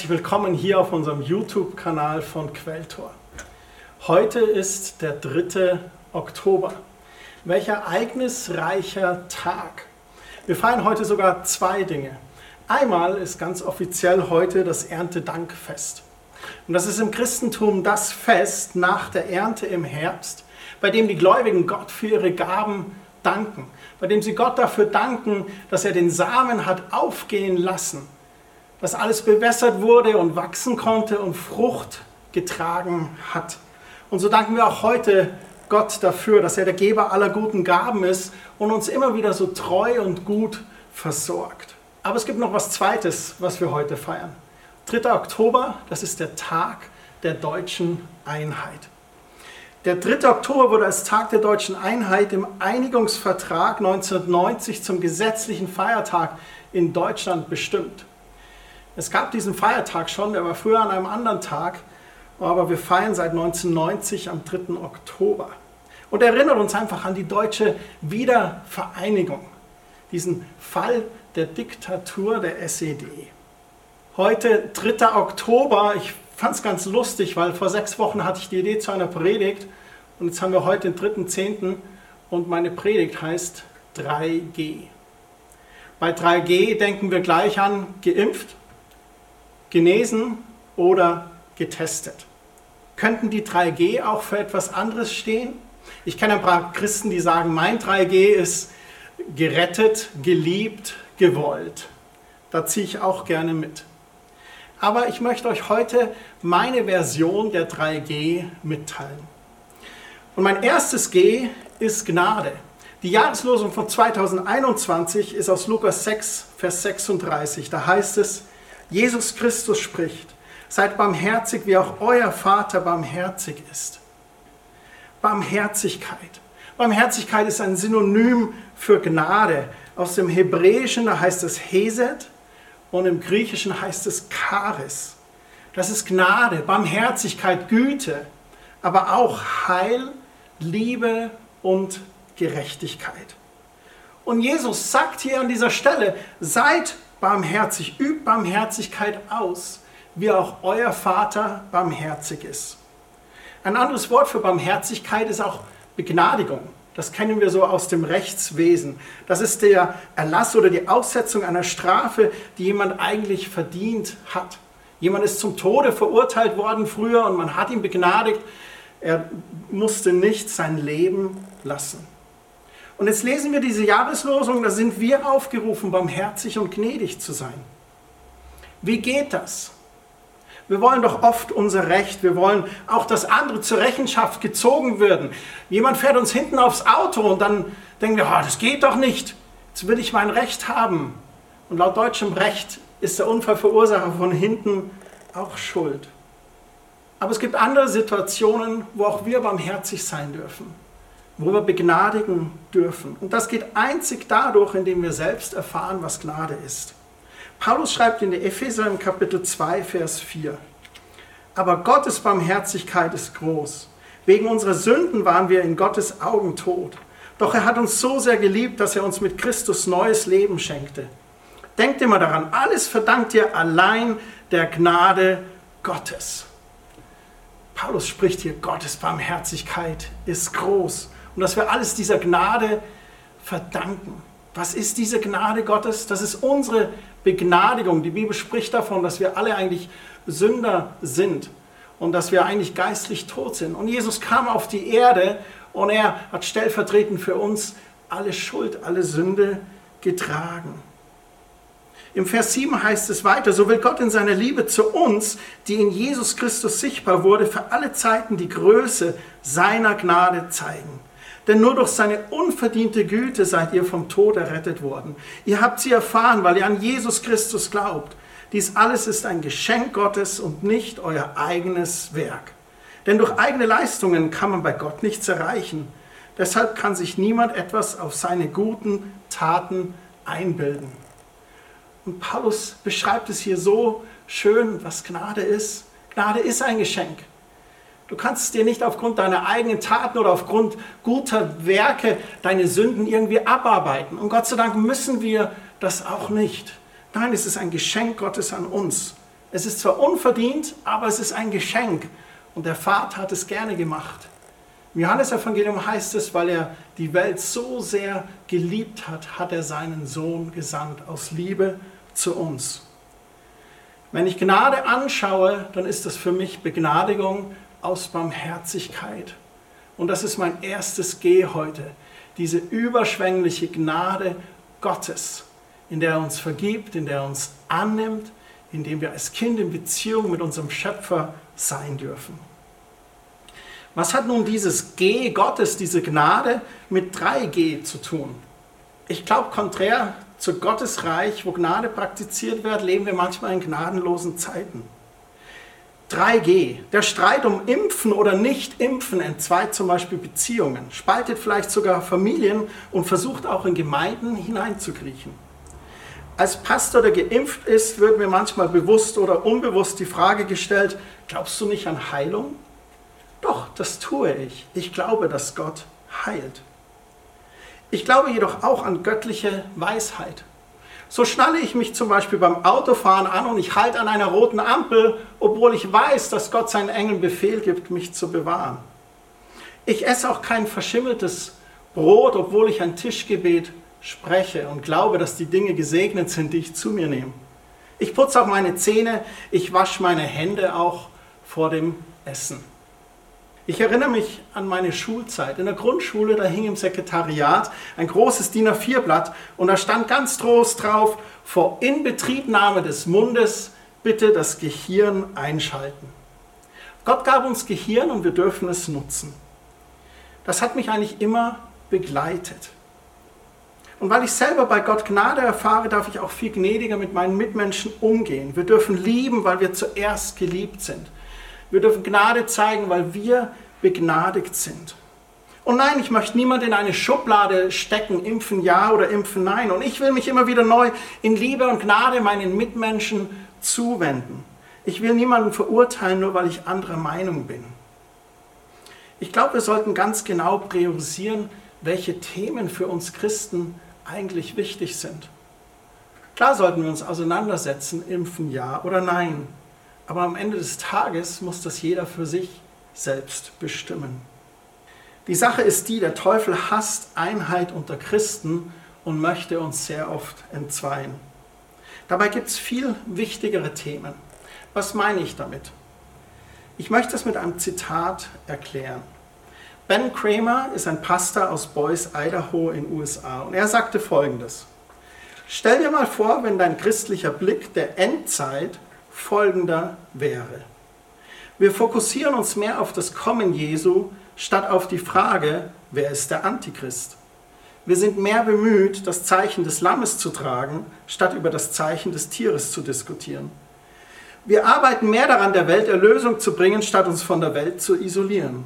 Herzlich willkommen hier auf unserem YouTube-Kanal von Quelltor. Heute ist der 3. Oktober. Welch ereignisreicher Tag. Wir feiern heute sogar zwei Dinge. Einmal ist ganz offiziell heute das Erntedankfest. Und das ist im Christentum das Fest nach der Ernte im Herbst, bei dem die Gläubigen Gott für ihre Gaben danken, bei dem sie Gott dafür danken, dass er den Samen hat aufgehen lassen, dass alles bewässert wurde und wachsen konnte und Frucht getragen hat. Und so danken wir auch heute Gott dafür, dass er der Geber aller guten Gaben ist und uns immer wieder so treu und gut versorgt. Aber es gibt noch was Zweites, was wir heute feiern. 3. Oktober, das ist der Tag der deutschen Einheit. Der 3. Oktober wurde als Tag der deutschen Einheit im Einigungsvertrag 1990 zum gesetzlichen Feiertag in Deutschland bestimmt. Es gab diesen Feiertag schon, der war früher an einem anderen Tag, aber wir feiern seit 1990 am 3. Oktober. Und erinnert uns einfach an die deutsche Wiedervereinigung, diesen Fall der Diktatur der SED. Heute 3. Oktober, ich fand es ganz lustig, weil vor sechs Wochen hatte ich die Idee zu einer Predigt und jetzt haben wir heute den 3.10. und meine Predigt heißt 3G. Bei 3G denken wir gleich an geimpft, genesen oder getestet. Könnten die 3G auch für etwas anderes stehen? Ich kenne ein paar Christen, die sagen, mein 3G ist gerettet, geliebt, gewollt. Da ziehe ich auch gerne mit aber ich möchte euch heute meine Version der 3G mitteilen. Und mein erstes G ist Gnade. Die Jahreslosung von 2021 ist aus Lukas 6, Vers 36. Da heißt es, Jesus Christus spricht, seid barmherzig, wie auch euer Vater barmherzig ist. Barmherzigkeit. Barmherzigkeit ist ein Synonym für Gnade. Aus dem Hebräischen, da heißt es Hesed und im Griechischen heißt es Charis. Das ist Gnade, Barmherzigkeit, Güte, aber auch Heil, Liebe und Gerechtigkeit. Und Jesus sagt hier an dieser Stelle, seid barmherzig, übt Barmherzigkeit aus, wie auch euer Vater barmherzig ist. Ein anderes Wort für Barmherzigkeit ist auch Begnadigung. Das kennen wir so aus dem Rechtswesen. Das ist der Erlass oder die Aussetzung einer Strafe, die jemand eigentlich verdient hat. Jemand ist zum Tode verurteilt worden früher und man hat ihn begnadigt. Er musste nicht sein Leben lassen. Und jetzt lesen wir diese Jahreslosung, da sind wir aufgerufen, barmherzig und gnädig zu sein. Wie geht das? Wir wollen doch oft unser Recht. Wir wollen auch, dass andere zur Rechenschaft gezogen werden. Jemand fährt uns hinten aufs Auto und dann denken wir, oh, das geht doch nicht. Jetzt will ich mein Recht haben. Und laut deutschem Recht ist der Unfallverursacher von hinten auch schuld. Aber es gibt andere Situationen, wo auch wir barmherzig sein dürfen, wo wir begnadigen dürfen. Und das geht einzig dadurch, indem wir selbst erfahren, was Gnade ist. Paulus schreibt in der Epheser im Kapitel 2, Vers 4. Aber Gottes Barmherzigkeit ist groß. Wegen unserer Sünden waren wir in Gottes Augen tot. Doch er hat uns so sehr geliebt, dass er uns mit Christus neues Leben schenkte. Denkt immer daran, alles verdankt ihr allein der Gnade Gottes. Paulus spricht hier, Gottes Barmherzigkeit ist groß und dass wir alles dieser Gnade verdanken. Was ist diese Gnade Gottes? Das ist unsere Begnadigung. Die Bibel spricht davon, dass wir alle eigentlich Sünder sind und dass wir eigentlich geistlich tot sind. Und Jesus kam auf die Erde und er hat stellvertretend für uns alle Schuld, alle Sünde getragen. Im Vers 7 heißt es weiter, so will Gott in seiner Liebe zu uns, die in Jesus Christus sichtbar wurde, für alle Zeiten die Größe seiner Gnade zeigen. Denn nur durch seine unverdiente Güte seid ihr vom Tod errettet worden. Ihr habt sie erfahren, weil ihr an Jesus Christus glaubt. Dies alles ist ein Geschenk Gottes und nicht euer eigenes Werk. Denn durch eigene Leistungen kann man bei Gott nichts erreichen. Deshalb kann sich niemand etwas auf seine guten Taten einbilden. Und Paulus beschreibt es hier so schön, was Gnade ist. Gnade ist ein Geschenk. Du kannst dir nicht aufgrund deiner eigenen Taten oder aufgrund guter Werke deine Sünden irgendwie abarbeiten. Und Gott sei Dank müssen wir das auch nicht. Nein, es ist ein Geschenk Gottes an uns. Es ist zwar unverdient, aber es ist ein Geschenk. Und der Vater hat es gerne gemacht. Im Johannesevangelium heißt es, weil er die Welt so sehr geliebt hat, hat er seinen Sohn gesandt aus Liebe zu uns. Wenn ich Gnade anschaue, dann ist das für mich Begnadigung aus Barmherzigkeit. Und das ist mein erstes Geh heute. Diese überschwängliche Gnade Gottes, in der er uns vergibt, in der er uns annimmt, in dem wir als Kind in Beziehung mit unserem Schöpfer sein dürfen. Was hat nun dieses G Gottes, diese Gnade mit 3G zu tun? Ich glaube, konträr zu Gottes Reich, wo Gnade praktiziert wird, leben wir manchmal in gnadenlosen Zeiten. 3G, der Streit um Impfen oder Nicht-Impfen entzweit zum Beispiel Beziehungen, spaltet vielleicht sogar Familien und versucht auch in Gemeinden hineinzukriechen. Als Pastor, der geimpft ist, wird mir manchmal bewusst oder unbewusst die Frage gestellt, glaubst du nicht an Heilung? Doch, das tue ich. Ich glaube, dass Gott heilt. Ich glaube jedoch auch an göttliche Weisheit. So schnalle ich mich zum Beispiel beim Autofahren an und ich halte an einer roten Ampel, obwohl ich weiß, dass Gott seinen Engeln Befehl gibt, mich zu bewahren. Ich esse auch kein verschimmeltes Brot, obwohl ich ein Tischgebet spreche und glaube, dass die Dinge gesegnet sind, die ich zu mir nehme. Ich putze auch meine Zähne, ich wasche meine Hände auch vor dem Essen. Ich erinnere mich an meine Schulzeit. In der Grundschule, da hing im Sekretariat ein großes DIN A4-Blatt und da stand ganz groß drauf, vor Inbetriebnahme des Mundes bitte das Gehirn einschalten. Gott gab uns Gehirn und wir dürfen es nutzen. Das hat mich eigentlich immer begleitet. Und weil ich selber bei Gott Gnade erfahre, darf ich auch viel gnädiger mit meinen Mitmenschen umgehen. Wir dürfen lieben, weil wir zuerst geliebt sind. Wir dürfen Gnade zeigen, weil wir begnadigt sind. Und nein, ich möchte niemand in eine Schublade stecken, impfen ja oder impfen nein. Und ich will mich immer wieder neu in Liebe und Gnade meinen Mitmenschen zuwenden. Ich will niemanden verurteilen, nur weil ich anderer Meinung bin. Ich glaube, wir sollten ganz genau priorisieren, welche Themen für uns Christen eigentlich wichtig sind. Klar sollten wir uns auseinandersetzen, impfen ja oder nein. Aber am Ende des Tages muss das jeder für sich selbst bestimmen. Die Sache ist die, der Teufel hasst Einheit unter Christen und möchte uns sehr oft entzweien. Dabei gibt es viel wichtigere Themen. Was meine ich damit? Ich möchte es mit einem Zitat erklären. Ben Kramer ist ein Pastor aus Boise, Idaho in USA und er sagte folgendes. Stell dir mal vor, wenn dein christlicher Blick der Endzeit folgender wäre. Wir fokussieren uns mehr auf das Kommen Jesu statt auf die Frage, wer ist der Antichrist. Wir sind mehr bemüht, das Zeichen des Lammes zu tragen, statt über das Zeichen des Tieres zu diskutieren. Wir arbeiten mehr daran, der Welt Erlösung zu bringen, statt uns von der Welt zu isolieren.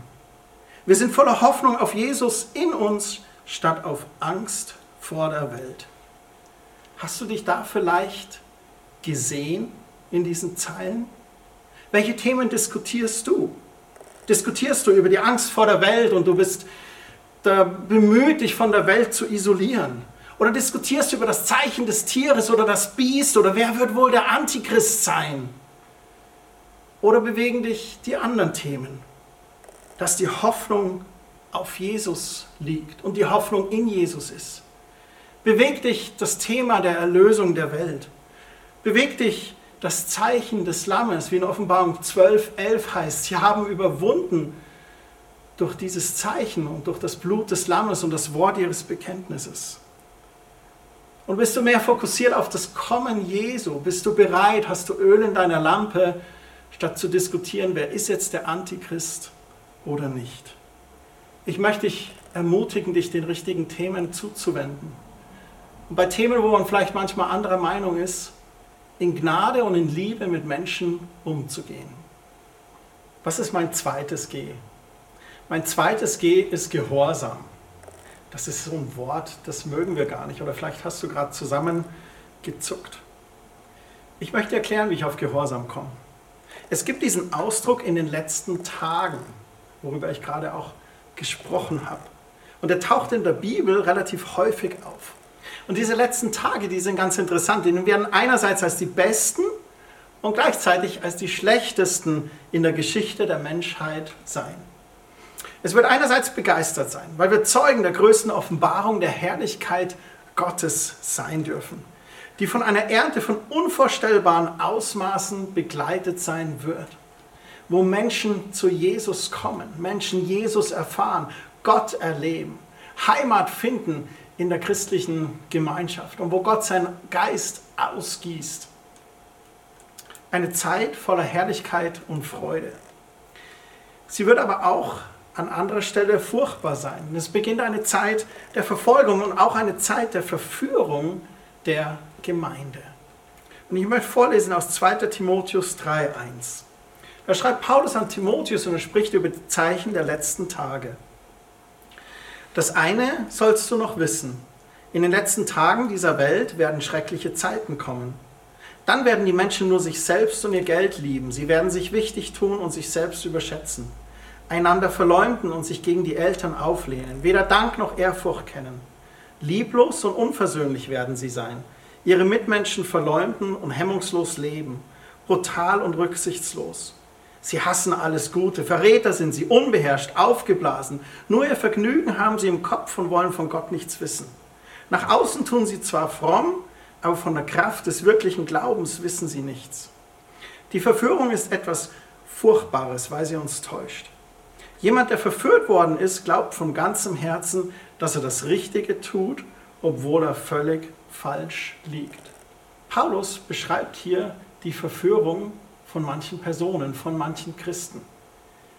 Wir sind voller Hoffnung auf Jesus in uns, statt auf Angst vor der Welt. Hast du dich da vielleicht gesehen in diesen Zeilen? Welche Themen diskutierst du? Diskutierst du über die Angst vor der Welt und du bist da bemüht, dich von der Welt zu isolieren? Oder diskutierst du über das Zeichen des Tieres oder das Biest oder wer wird wohl der Antichrist sein? Oder bewegen dich die anderen Themen, dass die Hoffnung auf Jesus liegt und die Hoffnung in Jesus ist? Bewegt dich das Thema der Erlösung der Welt? Bewegt dich das Zeichen des Lammes, wie in Offenbarung 12, 11 heißt. Sie haben überwunden durch dieses Zeichen und durch das Blut des Lammes und das Wort ihres Bekenntnisses. Und bist du mehr fokussiert auf das Kommen Jesu? Bist du bereit? Hast du Öl in deiner Lampe, statt zu diskutieren, wer ist jetzt der Antichrist oder nicht? Ich möchte dich ermutigen, dich den richtigen Themen zuzuwenden. Und bei Themen, wo man vielleicht manchmal anderer Meinung ist, in Gnade und in Liebe mit Menschen umzugehen. Was ist mein zweites G? Mein zweites G ist Gehorsam. Das ist so ein Wort, das mögen wir gar nicht. Oder vielleicht hast du gerade zusammengezuckt. Ich möchte erklären, wie ich auf Gehorsam komme. Es gibt diesen Ausdruck in den letzten Tagen, worüber ich gerade auch gesprochen habe. Und der taucht in der Bibel relativ häufig auf. Und diese letzten Tage, die sind ganz interessant. Die werden einerseits als die besten und gleichzeitig als die schlechtesten in der Geschichte der Menschheit sein. Es wird einerseits begeistert sein, weil wir Zeugen der größten Offenbarung der Herrlichkeit Gottes sein dürfen, die von einer Ernte von unvorstellbaren Ausmaßen begleitet sein wird, wo Menschen zu Jesus kommen, Menschen Jesus erfahren, Gott erleben, Heimat finden in der christlichen Gemeinschaft und wo Gott seinen Geist ausgießt. Eine Zeit voller Herrlichkeit und Freude. Sie wird aber auch an anderer Stelle furchtbar sein. Es beginnt eine Zeit der Verfolgung und auch eine Zeit der Verführung der Gemeinde. Und ich möchte vorlesen aus 2 Timotheus 3.1. Da schreibt Paulus an Timotheus und er spricht über die Zeichen der letzten Tage. Das eine sollst du noch wissen. In den letzten Tagen dieser Welt werden schreckliche Zeiten kommen. Dann werden die Menschen nur sich selbst und ihr Geld lieben. Sie werden sich wichtig tun und sich selbst überschätzen. Einander verleumden und sich gegen die Eltern auflehnen. Weder Dank noch Ehrfurcht kennen. Lieblos und unversöhnlich werden sie sein. Ihre Mitmenschen verleumden und hemmungslos leben. Brutal und rücksichtslos. Sie hassen alles Gute. Verräter sind sie, unbeherrscht, aufgeblasen. Nur ihr Vergnügen haben sie im Kopf und wollen von Gott nichts wissen. Nach außen tun sie zwar fromm, aber von der Kraft des wirklichen Glaubens wissen sie nichts. Die Verführung ist etwas Furchtbares, weil sie uns täuscht. Jemand, der verführt worden ist, glaubt von ganzem Herzen, dass er das Richtige tut, obwohl er völlig falsch liegt. Paulus beschreibt hier die Verführung von manchen Personen, von manchen Christen.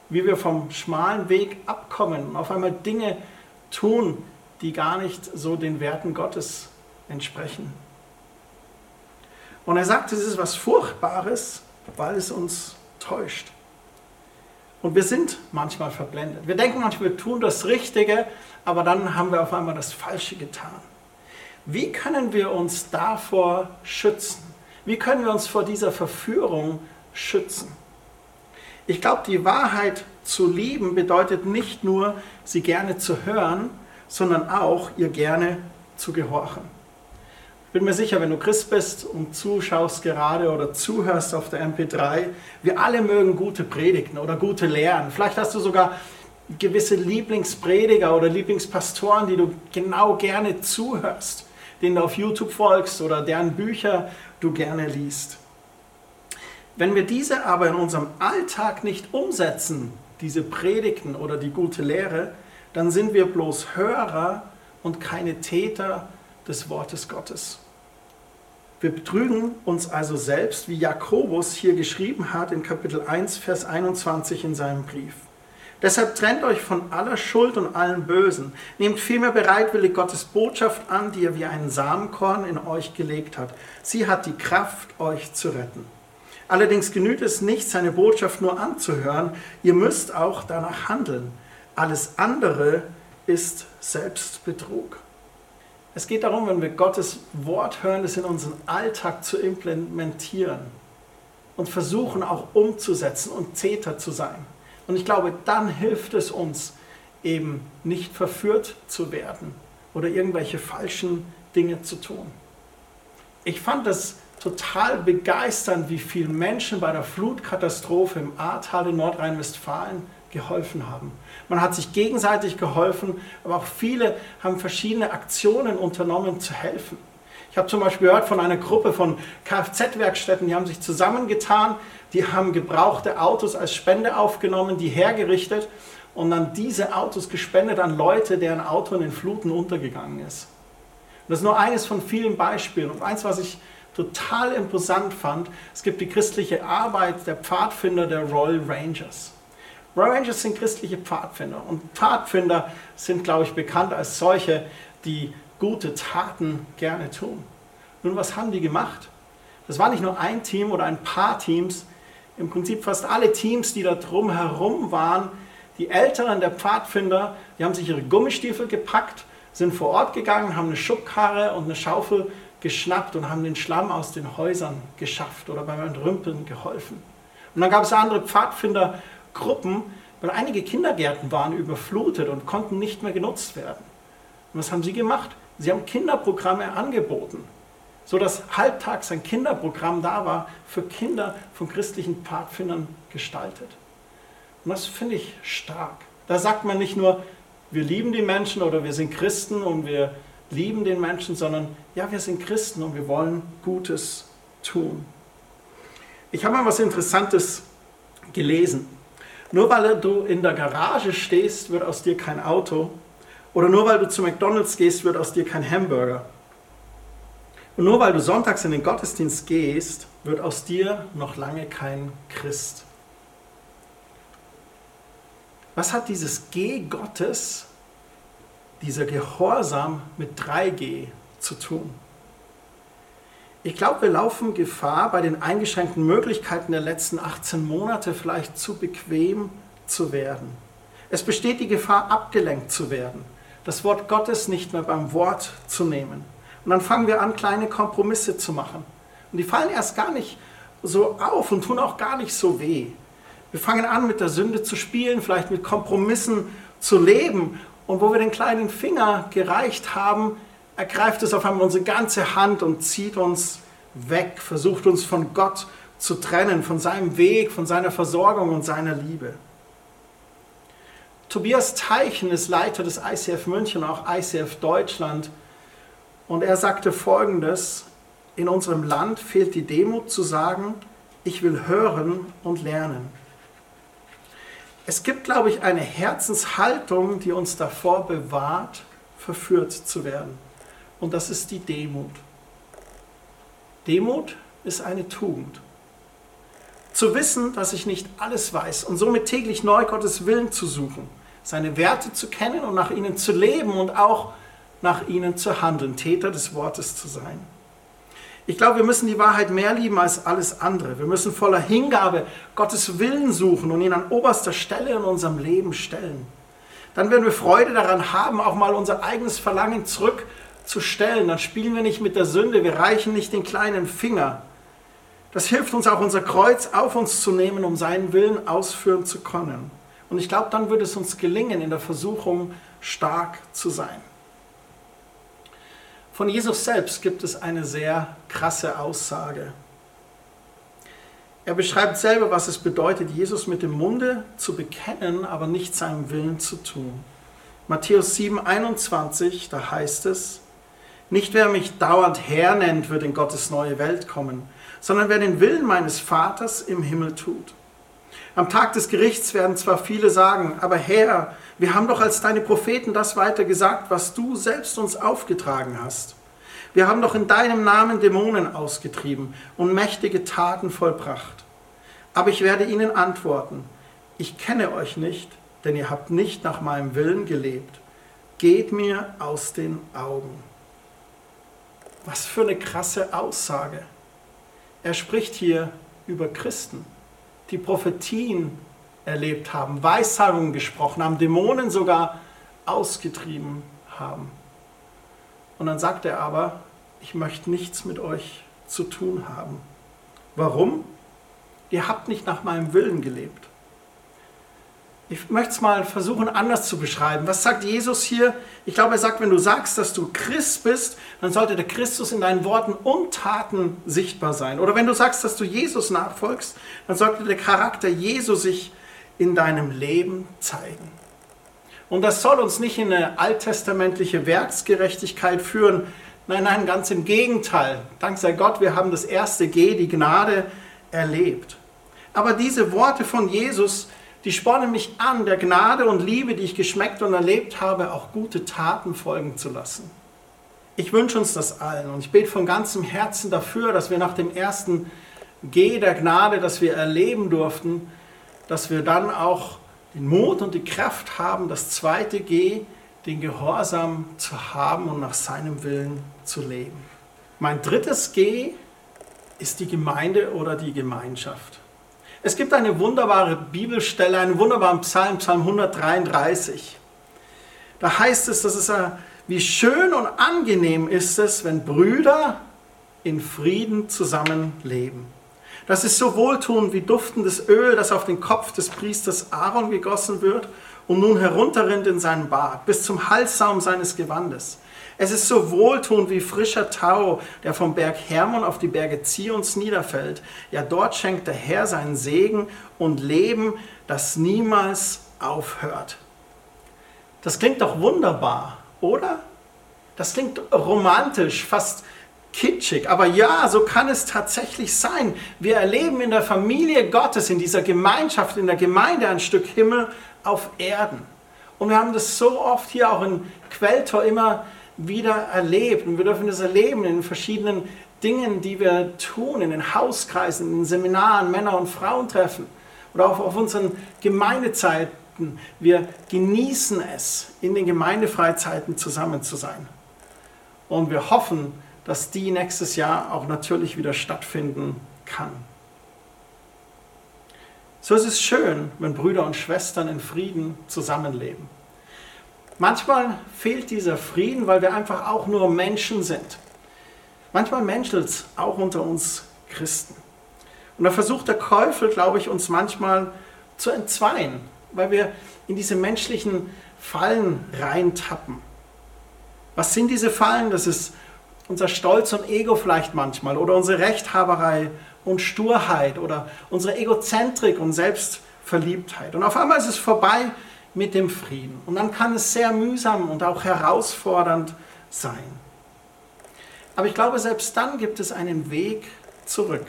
Wie wir vom schmalen Weg abkommen und auf einmal Dinge tun, die gar nicht so den Werten Gottes entsprechen. Und er sagt, es ist was Furchtbares, weil es uns täuscht. Und wir sind manchmal verblendet. Wir denken manchmal, wir tun das Richtige, aber dann haben wir auf einmal das Falsche getan. Wie können wir uns davor schützen? Wie können wir uns vor dieser Verführung schützen. Ich glaube, die Wahrheit zu lieben bedeutet nicht nur, sie gerne zu hören, sondern auch, ihr gerne zu gehorchen. Ich bin mir sicher, wenn du Christ bist und zuschaust gerade oder zuhörst auf der MP3, wir alle mögen gute Predigten oder gute Lehren. Vielleicht hast du sogar gewisse Lieblingsprediger oder Lieblingspastoren, die du genau gerne zuhörst, denen du auf YouTube folgst oder deren Bücher du gerne liest. Wenn wir diese aber in unserem Alltag nicht umsetzen, diese Predigten oder die gute Lehre, dann sind wir bloß Hörer und keine Täter des Wortes Gottes. Wir betrügen uns also selbst, wie Jakobus hier geschrieben hat in Kapitel 1, Vers 21 in seinem Brief. Deshalb trennt euch von aller Schuld und allem Bösen. Nehmt vielmehr bereitwillig Gottes Botschaft an, die er wie einen Samenkorn in euch gelegt hat. Sie hat die Kraft, euch zu retten. Allerdings genügt es nicht, seine Botschaft nur anzuhören, ihr müsst auch danach handeln. Alles andere ist Selbstbetrug. Es geht darum, wenn wir Gottes Wort hören, es in unseren Alltag zu implementieren und versuchen auch umzusetzen und Zeter zu sein. Und ich glaube, dann hilft es uns eben nicht verführt zu werden oder irgendwelche falschen Dinge zu tun. Ich fand das total begeisternd, wie viele Menschen bei der Flutkatastrophe im Ahrtal in Nordrhein-Westfalen geholfen haben. Man hat sich gegenseitig geholfen, aber auch viele haben verschiedene Aktionen unternommen zu helfen. Ich habe zum Beispiel gehört von einer Gruppe von Kfz-Werkstätten, die haben sich zusammengetan, die haben gebrauchte Autos als Spende aufgenommen, die hergerichtet und dann diese Autos gespendet an Leute, deren Auto in den Fluten untergegangen ist. Und das ist nur eines von vielen Beispielen. Und eins, was ich total imposant fand, es gibt die christliche Arbeit der Pfadfinder der Royal Rangers. Royal Rangers sind christliche Pfadfinder und Pfadfinder sind, glaube ich, bekannt als solche, die gute Taten gerne tun. Nun, was haben die gemacht? Das war nicht nur ein Team oder ein paar Teams, im Prinzip fast alle Teams, die da drumherum waren, die Älteren der Pfadfinder, die haben sich ihre Gummistiefel gepackt, sind vor Ort gegangen, haben eine Schubkarre und eine Schaufel geschnappt und haben den Schlamm aus den Häusern geschafft oder beim Entrümpeln geholfen. Und dann gab es andere Pfadfindergruppen, weil einige Kindergärten waren überflutet und konnten nicht mehr genutzt werden. Und was haben sie gemacht? Sie haben Kinderprogramme angeboten. so dass halbtags ein Kinderprogramm da war für Kinder von christlichen Pfadfindern gestaltet. Und das finde ich stark. Da sagt man nicht nur, wir lieben die Menschen oder wir sind Christen und wir lieben den Menschen, sondern ja, wir sind Christen und wir wollen Gutes tun. Ich habe mal was Interessantes gelesen. Nur weil du in der Garage stehst, wird aus dir kein Auto. Oder nur weil du zu McDonald's gehst, wird aus dir kein Hamburger. Und nur weil du sonntags in den Gottesdienst gehst, wird aus dir noch lange kein Christ. Was hat dieses G Gottes, dieser Gehorsam mit 3G zu tun? Ich glaube, wir laufen Gefahr, bei den eingeschränkten Möglichkeiten der letzten 18 Monate vielleicht zu bequem zu werden. Es besteht die Gefahr, abgelenkt zu werden, das Wort Gottes nicht mehr beim Wort zu nehmen. Und dann fangen wir an, kleine Kompromisse zu machen. Und die fallen erst gar nicht so auf und tun auch gar nicht so weh. Wir fangen an, mit der Sünde zu spielen, vielleicht mit Kompromissen zu leben. Und wo wir den kleinen Finger gereicht haben, ergreift es auf einmal unsere ganze Hand und zieht uns weg, versucht uns von Gott zu trennen, von seinem Weg, von seiner Versorgung und seiner Liebe. Tobias Teichen ist Leiter des ICF München auch ICF Deutschland. Und er sagte folgendes, in unserem Land fehlt die Demut zu sagen, ich will hören und lernen. Es gibt, glaube ich, eine Herzenshaltung, die uns davor bewahrt, verführt zu werden. Und das ist die Demut. Demut ist eine Tugend. Zu wissen, dass ich nicht alles weiß und somit täglich neu Gottes Willen zu suchen, seine Werte zu kennen und nach ihnen zu leben und auch nach ihnen zu handeln, Täter des Wortes zu sein. Ich glaube, wir müssen die Wahrheit mehr lieben als alles andere. Wir müssen voller Hingabe Gottes Willen suchen und ihn an oberster Stelle in unserem Leben stellen. Dann werden wir Freude daran haben, auch mal unser eigenes Verlangen zurückzustellen. Dann spielen wir nicht mit der Sünde, wir reichen nicht den kleinen Finger. Das hilft uns auch, unser Kreuz auf uns zu nehmen, um seinen Willen ausführen zu können. Und ich glaube, dann wird es uns gelingen, in der Versuchung stark zu sein. Von Jesus selbst gibt es eine sehr krasse Aussage. Er beschreibt selber, was es bedeutet, Jesus mit dem Munde zu bekennen, aber nicht seinem Willen zu tun. Matthäus 7, 21, da heißt es, nicht wer mich dauernd Herr nennt, wird in Gottes neue Welt kommen, sondern wer den Willen meines Vaters im Himmel tut. Am Tag des Gerichts werden zwar viele sagen, aber Herr, wir haben doch als deine Propheten das weiter gesagt, was du selbst uns aufgetragen hast. Wir haben doch in deinem Namen Dämonen ausgetrieben und mächtige Taten vollbracht. Aber ich werde ihnen antworten, ich kenne euch nicht, denn ihr habt nicht nach meinem Willen gelebt. Geht mir aus den Augen. Was für eine krasse Aussage. Er spricht hier über Christen die Prophetien erlebt haben, Weissagungen gesprochen haben, Dämonen sogar ausgetrieben haben. Und dann sagt er aber, ich möchte nichts mit euch zu tun haben. Warum? Ihr habt nicht nach meinem Willen gelebt. Ich möchte es mal versuchen anders zu beschreiben. Was sagt Jesus hier? Ich glaube, er sagt, wenn du sagst, dass du Christ bist, dann sollte der Christus in deinen Worten und Taten sichtbar sein. Oder wenn du sagst, dass du Jesus nachfolgst, dann sollte der Charakter Jesu sich in deinem Leben zeigen. Und das soll uns nicht in eine alttestamentliche Werksgerechtigkeit führen. Nein, nein, ganz im Gegenteil. Dank sei Gott, wir haben das erste G, die Gnade, erlebt. Aber diese Worte von Jesus, die spornen mich an, der Gnade und Liebe, die ich geschmeckt und erlebt habe, auch gute Taten folgen zu lassen. Ich wünsche uns das allen und ich bete von ganzem Herzen dafür, dass wir nach dem ersten G der Gnade, das wir erleben durften, dass wir dann auch den Mut und die Kraft haben, das zweite G, den Gehorsam zu haben und nach seinem Willen zu leben. Mein drittes G ist die Gemeinde oder die Gemeinschaft. Es gibt eine wunderbare Bibelstelle, einen wunderbaren Psalm, Psalm 133. Da heißt es, dass es wie schön und angenehm ist es, wenn Brüder in Frieden zusammenleben. Das ist so wohltuend wie duftendes Öl, das auf den Kopf des Priesters Aaron gegossen wird und nun herunterrinnt in seinen Bart bis zum Halssaum seines Gewandes. Es ist so wohltuend wie frischer Tau, der vom Berg Hermon auf die Berge Zions niederfällt. Ja, dort schenkt der Herr seinen Segen und Leben, das niemals aufhört. Das klingt doch wunderbar, oder? Das klingt romantisch, fast kitschig. Aber ja, so kann es tatsächlich sein. Wir erleben in der Familie Gottes, in dieser Gemeinschaft, in der Gemeinde ein Stück Himmel auf Erden. Und wir haben das so oft hier auch in Quelltor immer wieder erlebt. Und wir dürfen das erleben in verschiedenen Dingen, die wir tun, in den Hauskreisen, in den Seminaren, Männer- und Frauentreffen oder auch auf unseren Gemeindezeiten. Wir genießen es, in den Gemeindefreizeiten zusammen zu sein. Und wir hoffen, dass die nächstes Jahr auch natürlich wieder stattfinden kann. So ist es schön, wenn Brüder und Schwestern in Frieden zusammenleben. Manchmal fehlt dieser Frieden, weil wir einfach auch nur Menschen sind. Manchmal menschelt es auch unter uns Christen. Und da versucht der Teufel, glaube ich, uns manchmal zu entzweien, weil wir in diese menschlichen Fallen reintappen. Was sind diese Fallen? Das ist unser Stolz und Ego vielleicht manchmal oder unsere Rechthaberei und Sturheit oder unsere Egozentrik und Selbstverliebtheit. Und auf einmal ist es vorbei mit dem Frieden. Und dann kann es sehr mühsam und auch herausfordernd sein. Aber ich glaube, selbst dann gibt es einen Weg zurück.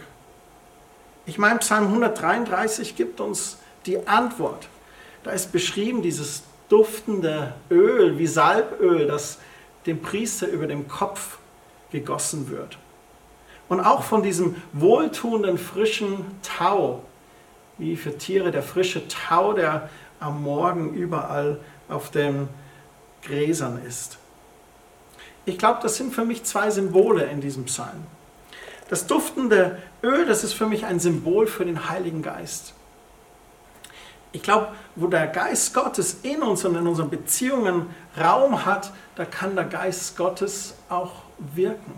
Ich meine, Psalm 133 gibt uns die Antwort. Da ist beschrieben dieses duftende Öl wie Salböl, das dem Priester über dem Kopf gegossen wird. Und auch von diesem wohltuenden, frischen Tau, wie für Tiere der frische Tau, der am Morgen überall auf den Gräsern ist. Ich glaube, das sind für mich zwei Symbole in diesem Psalm. Das duftende Öl, das ist für mich ein Symbol für den Heiligen Geist. Ich glaube, wo der Geist Gottes in uns und in unseren Beziehungen Raum hat, da kann der Geist Gottes auch wirken.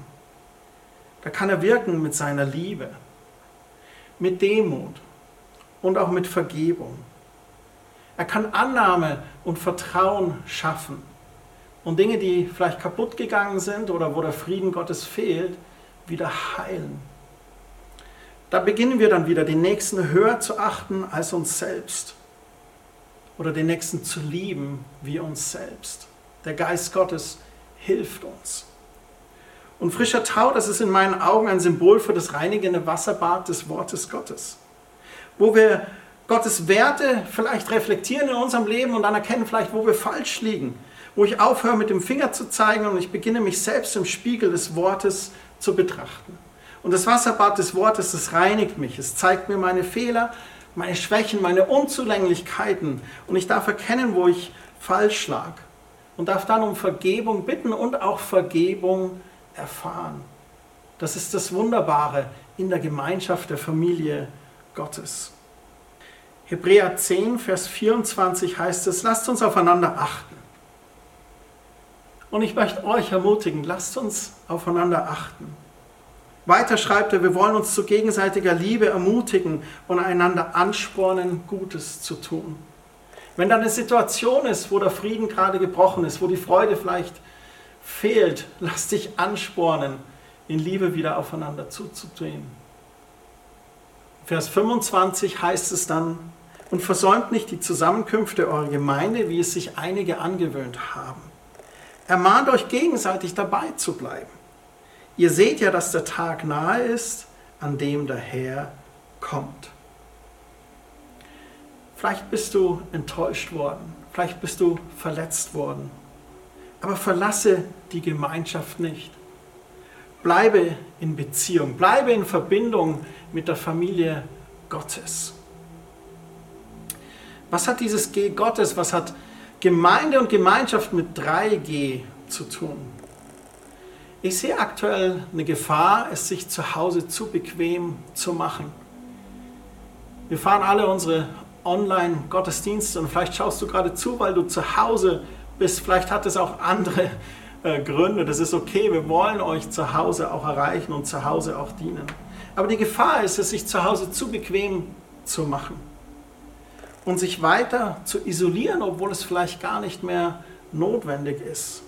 Da kann er wirken mit seiner Liebe, mit Demut und auch mit Vergebung. Er kann Annahme und Vertrauen schaffen und Dinge, die vielleicht kaputt gegangen sind oder wo der Frieden Gottes fehlt, wieder heilen. Da beginnen wir dann wieder, den Nächsten höher zu achten als uns selbst oder den Nächsten zu lieben wie uns selbst. Der Geist Gottes hilft uns. Und frischer Tau, das ist in meinen Augen ein Symbol für das reinigende Wasserbad des Wortes Gottes, wo wir Gottes Werte vielleicht reflektieren in unserem Leben und dann erkennen vielleicht, wo wir falsch liegen, wo ich aufhöre mit dem Finger zu zeigen und ich beginne mich selbst im Spiegel des Wortes zu betrachten. Und das Wasserbad des Wortes, das reinigt mich, es zeigt mir meine Fehler, meine Schwächen, meine Unzulänglichkeiten und ich darf erkennen, wo ich falsch lag und darf dann um Vergebung bitten und auch Vergebung erfahren. Das ist das Wunderbare in der Gemeinschaft der Familie Gottes. Hebräer 10, Vers 24 heißt es, lasst uns aufeinander achten. Und ich möchte euch ermutigen, lasst uns aufeinander achten. Weiter schreibt er, wir wollen uns zu gegenseitiger Liebe ermutigen und einander anspornen, Gutes zu tun. Wenn da eine Situation ist, wo der Frieden gerade gebrochen ist, wo die Freude vielleicht fehlt, lass dich anspornen, in Liebe wieder aufeinander zuzudrehen. Vers 25 heißt es dann, und versäumt nicht die Zusammenkünfte eurer Gemeinde, wie es sich einige angewöhnt haben. Ermahnt euch gegenseitig dabei zu bleiben. Ihr seht ja, dass der Tag nahe ist, an dem der Herr kommt. Vielleicht bist du enttäuscht worden, vielleicht bist du verletzt worden, aber verlasse die Gemeinschaft nicht. Bleibe in Beziehung, bleibe in Verbindung mit der Familie Gottes. Was hat dieses G Gottes, was hat Gemeinde und Gemeinschaft mit 3G zu tun? Ich sehe aktuell eine Gefahr, es sich zu Hause zu bequem zu machen. Wir fahren alle unsere Online-Gottesdienste und vielleicht schaust du gerade zu, weil du zu Hause bist. Vielleicht hat es auch andere äh, Gründe. Das ist okay. Wir wollen euch zu Hause auch erreichen und zu Hause auch dienen. Aber die Gefahr ist es, sich zu Hause zu bequem zu machen und sich weiter zu isolieren, obwohl es vielleicht gar nicht mehr notwendig ist.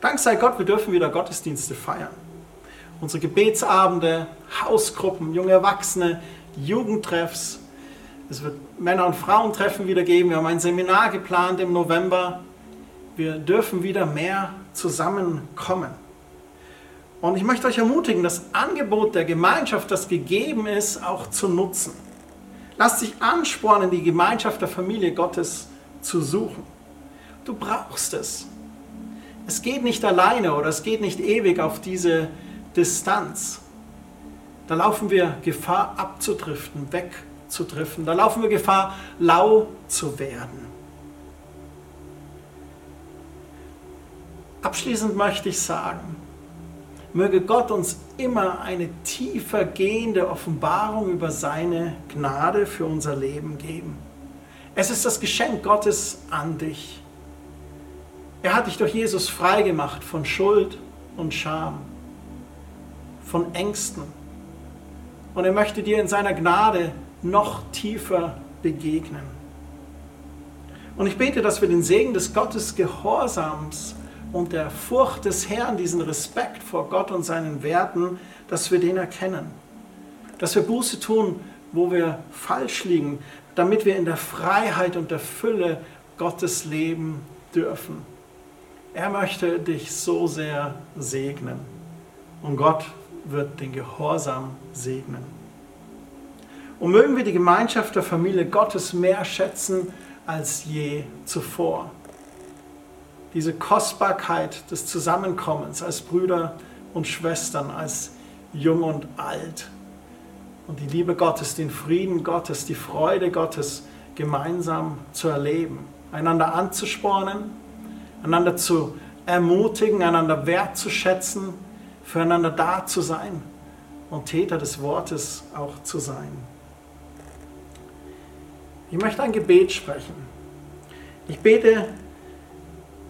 Dank sei Gott, wir dürfen wieder Gottesdienste feiern. Unsere Gebetsabende, Hausgruppen, junge Erwachsene, Jugendtreffs. Es wird Männer- und Frauentreffen wieder geben. Wir haben ein Seminar geplant im November. Wir dürfen wieder mehr zusammenkommen. Und ich möchte euch ermutigen, das Angebot der Gemeinschaft, das gegeben ist, auch zu nutzen. Lasst dich anspornen, die Gemeinschaft der Familie Gottes zu suchen. Du brauchst es. Es geht nicht alleine oder es geht nicht ewig auf diese Distanz. Da laufen wir Gefahr abzudriften, wegzudriften. Da laufen wir Gefahr, lau zu werden. Abschließend möchte ich sagen, möge Gott uns immer eine tiefer gehende Offenbarung über seine Gnade für unser Leben geben. Es ist das Geschenk Gottes an dich. Er hat dich durch Jesus freigemacht von Schuld und Scham, von Ängsten. Und er möchte dir in seiner Gnade noch tiefer begegnen. Und ich bete, dass wir den Segen des Gottes Gehorsams und der Furcht des Herrn, diesen Respekt vor Gott und seinen Werten, dass wir den erkennen. Dass wir Buße tun, wo wir falsch liegen, damit wir in der Freiheit und der Fülle Gottes leben dürfen. Er möchte dich so sehr segnen. Und Gott wird den Gehorsam segnen. Und mögen wir die Gemeinschaft der Familie Gottes mehr schätzen als je zuvor diese Kostbarkeit des Zusammenkommens als Brüder und Schwestern, als jung und alt. Und die Liebe Gottes, den Frieden Gottes, die Freude Gottes gemeinsam zu erleben, einander anzuspornen, einander zu ermutigen, einander wertzuschätzen, füreinander da zu sein und Täter des Wortes auch zu sein. Ich möchte ein Gebet sprechen. Ich bete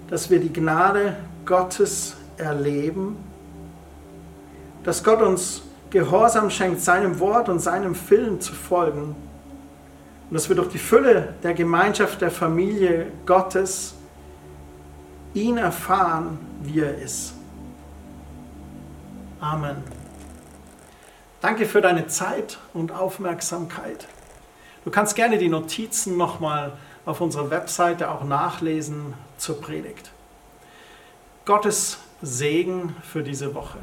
dass wir die Gnade Gottes erleben, dass Gott uns Gehorsam schenkt, seinem Wort und seinem Willen zu folgen und dass wir durch die Fülle der Gemeinschaft der Familie Gottes ihn erfahren, wie er ist. Amen. Danke für deine Zeit und Aufmerksamkeit. Du kannst gerne die Notizen nochmal auf unserer Webseite auch nachlesen zur Predigt. Gottes Segen für diese Woche.